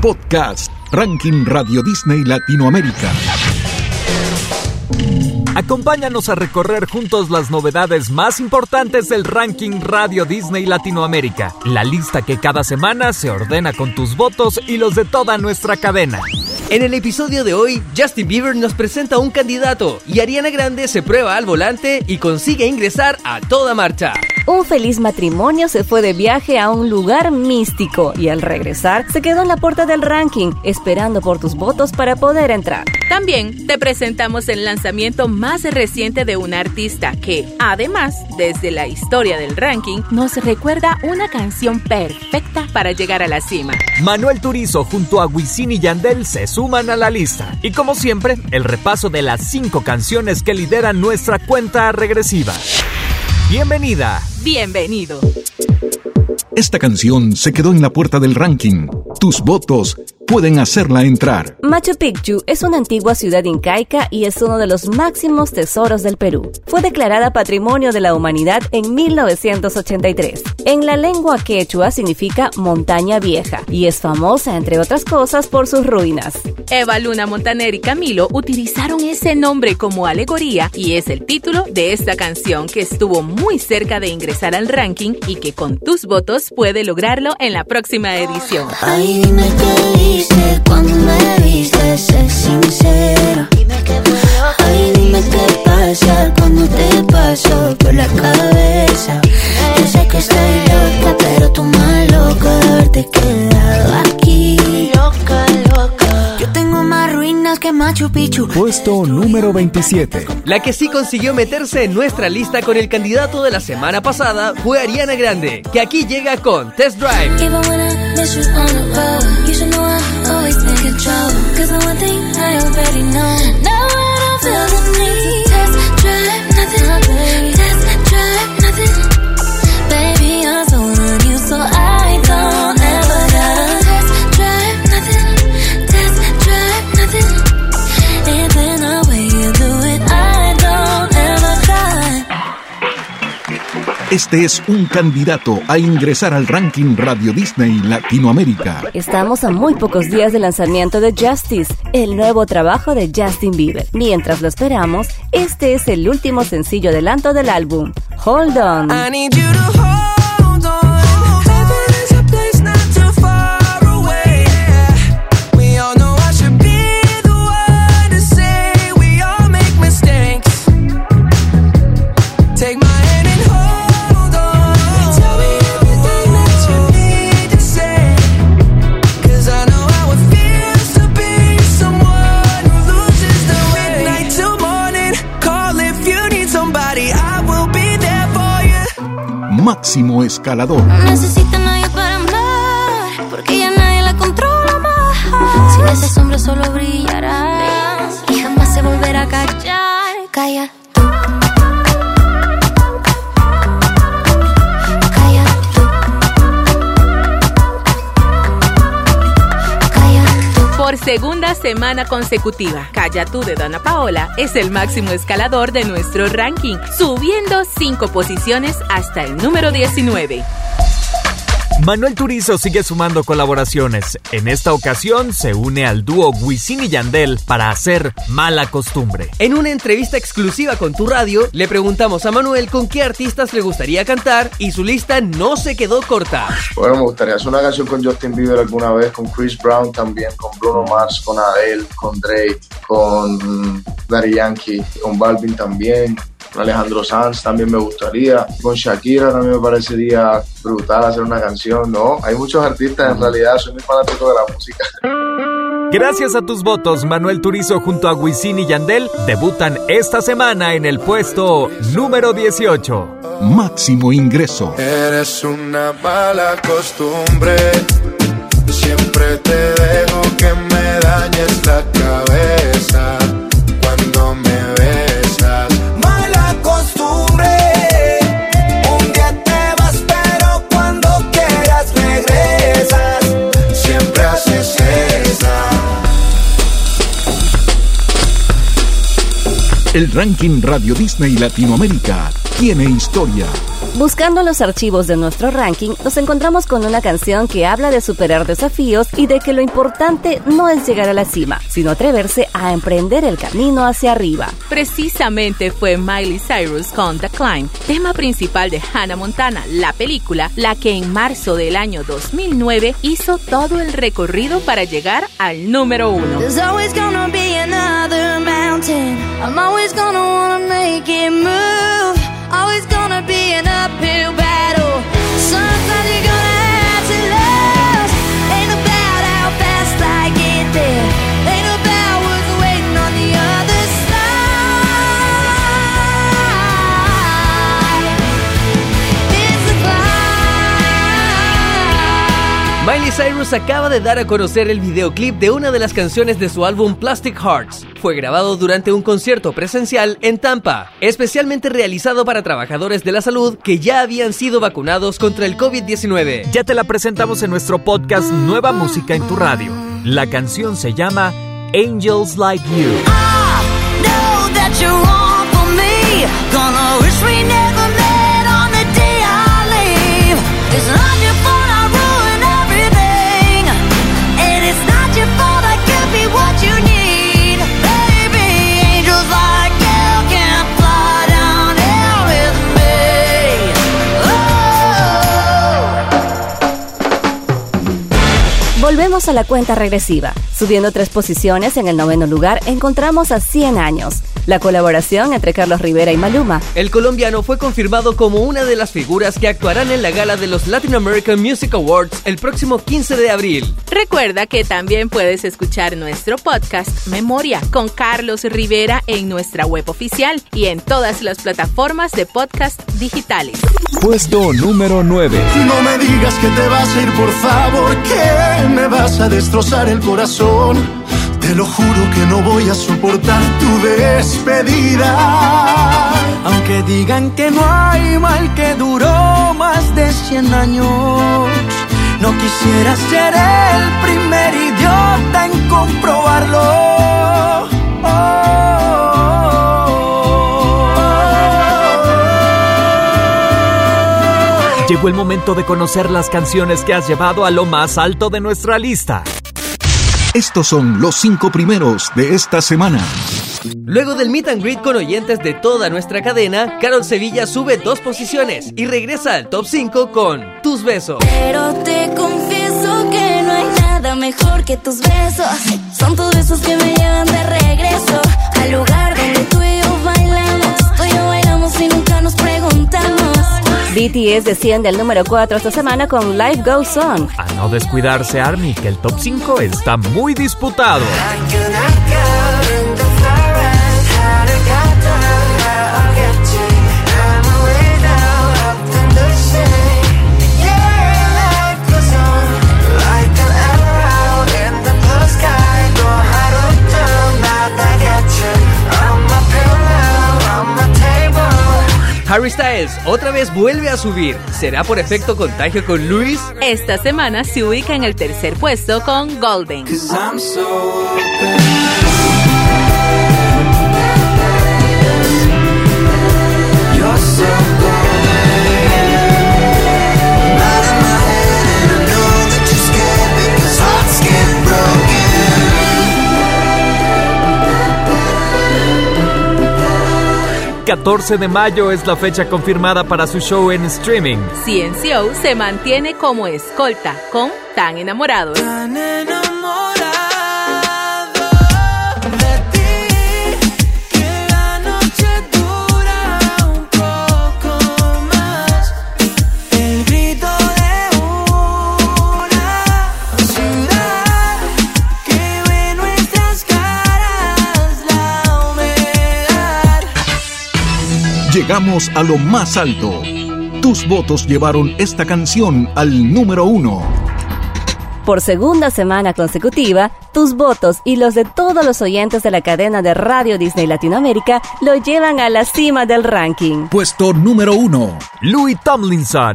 Podcast, Ranking Radio Disney Latinoamérica. Acompáñanos a recorrer juntos las novedades más importantes del ranking Radio Disney Latinoamérica, la lista que cada semana se ordena con tus votos y los de toda nuestra cadena. En el episodio de hoy, Justin Bieber nos presenta un candidato y Ariana Grande se prueba al volante y consigue ingresar a toda marcha. Un feliz matrimonio se fue de viaje a un lugar místico y al regresar se quedó en la puerta del ranking esperando por tus votos para poder entrar. También te presentamos el lanzamiento más reciente de un artista que, además, desde la historia del ranking, nos recuerda una canción perfecta para llegar a la cima. Manuel Turizo junto a Wisin y Yandel se suman a la lista. Y como siempre, el repaso de las cinco canciones que lideran nuestra cuenta regresiva. Bienvenida. Bienvenido. Esta canción se quedó en la puerta del ranking. Tus votos pueden hacerla entrar. Machu Picchu es una antigua ciudad incaica y es uno de los máximos tesoros del Perú. Fue declarada Patrimonio de la Humanidad en 1983. En la lengua quechua significa montaña vieja y es famosa, entre otras cosas, por sus ruinas. Eva Luna Montaner y Camilo utilizaron ese nombre como alegoría y es el título de esta canción que estuvo muy cerca de ingresar al ranking y que con tus votos puede lograrlo en la próxima edición. Ay, dime qué cuando me dices, sé sincero. Puesto número 27. La que sí consiguió meterse en nuestra lista con el candidato de la semana pasada fue Ariana Grande, que aquí llega con Test Drive. Este es un candidato a ingresar al ranking Radio Disney Latinoamérica. Estamos a muy pocos días del lanzamiento de Justice, el nuevo trabajo de Justin Bieber. Mientras lo esperamos, este es el último sencillo adelanto del álbum, Hold On. need you to Máximo escalador. Necesita nadie para hablar, porque ya nadie la controla más. Sin esa sombra solo brillará y jamás se volverá a callar. Calla Por segunda semana consecutiva, Calla tú de Dana Paola es el máximo escalador de nuestro ranking, subiendo cinco posiciones hasta el número 19. Manuel Turizo sigue sumando colaboraciones. En esta ocasión se une al dúo Wisin y Yandel para hacer Mala Costumbre. En una entrevista exclusiva con tu radio, le preguntamos a Manuel con qué artistas le gustaría cantar y su lista no se quedó corta. Bueno, me gustaría hacer una canción con Justin Bieber alguna vez, con Chris Brown también, con Bruno Mars, con Adele, con Drake, con Daddy Yankee, con Balvin también, con Alejandro Sanz también me gustaría, con Shakira también me parecería brutal hacer una canción, ¿no? Hay muchos artistas, en realidad soy muy fanático de la música. Gracias a tus votos, Manuel Turizo junto a Wisin y Yandel debutan esta semana en el puesto número 18. Máximo ingreso. Eres una mala costumbre. Siempre te dejo que me dañes la cabeza El ranking Radio Disney Latinoamérica tiene historia. Buscando los archivos de nuestro ranking, nos encontramos con una canción que habla de superar desafíos y de que lo importante no es llegar a la cima, sino atreverse a emprender el camino hacia arriba. Precisamente fue Miley Cyrus con The Climb, tema principal de Hannah Montana, la película, la que en marzo del año 2009 hizo todo el recorrido para llegar al número uno. I'm always gonna wanna make it move. Always gonna be an uphill Miley Cyrus acaba de dar a conocer el videoclip de una de las canciones de su álbum Plastic Hearts. Fue grabado durante un concierto presencial en Tampa, especialmente realizado para trabajadores de la salud que ya habían sido vacunados contra el COVID-19. Ya te la presentamos en nuestro podcast Nueva Música en tu Radio. La canción se llama Angels Like You. Volvemos a la cuenta regresiva. Subiendo tres posiciones en el noveno lugar, encontramos a 100 años. La colaboración entre Carlos Rivera y Maluma. El colombiano fue confirmado como una de las figuras que actuarán en la gala de los Latin American Music Awards el próximo 15 de abril. Recuerda que también puedes escuchar nuestro podcast Memoria con Carlos Rivera en nuestra web oficial y en todas las plataformas de podcast digitales. Puesto número 9. No me digas que te vas a ir, por favor, que me vas a destrozar el corazón. Te lo juro que no voy a soportar tu despedida. Aunque digan que no hay mal que duró más de 100 años, no quisiera ser el primer idiota en comprobarlo. Llegó el momento de conocer las canciones que has llevado a lo más alto de nuestra lista. Estos son los cinco primeros de esta semana. Luego del meet and greet con oyentes de toda nuestra cadena, Carol Sevilla sube dos posiciones y regresa al top 5 con Tus Besos. Pero te confieso que no hay nada mejor que tus besos. Son tus besos que me llevan de regreso al lugar donde tú y yo bailamos. Tú y yo bailamos y nunca nos preguntamos. BTS desciende al número 4 esta semana con Life Goes On. A no descuidarse, Army, que el top 5 está muy disputado. Harry Styles otra vez vuelve a subir. ¿Será por efecto contagio con Luis? Esta semana se ubica en el tercer puesto con Golden. 14 de mayo es la fecha confirmada para su show en streaming. CNCO se mantiene como escolta con Tan Enamorados. Tan enamorado Llegamos a lo más alto. Tus votos llevaron esta canción al número uno. Por segunda semana consecutiva, tus votos y los de todos los oyentes de la cadena de Radio Disney Latinoamérica lo llevan a la cima del ranking. Puesto número uno. Louis Tomlinson,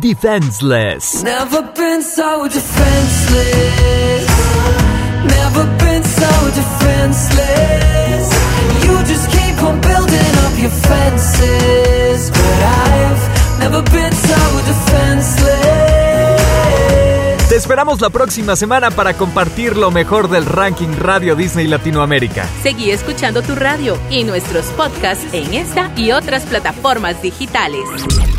Defenseless. Never been so defenseless. Never been so defenseless. You just your fences. But I've Never been so defenseless. Te esperamos la próxima semana para compartir lo mejor del ranking Radio Disney Latinoamérica. Seguí escuchando tu radio y nuestros podcasts en esta y otras plataformas digitales.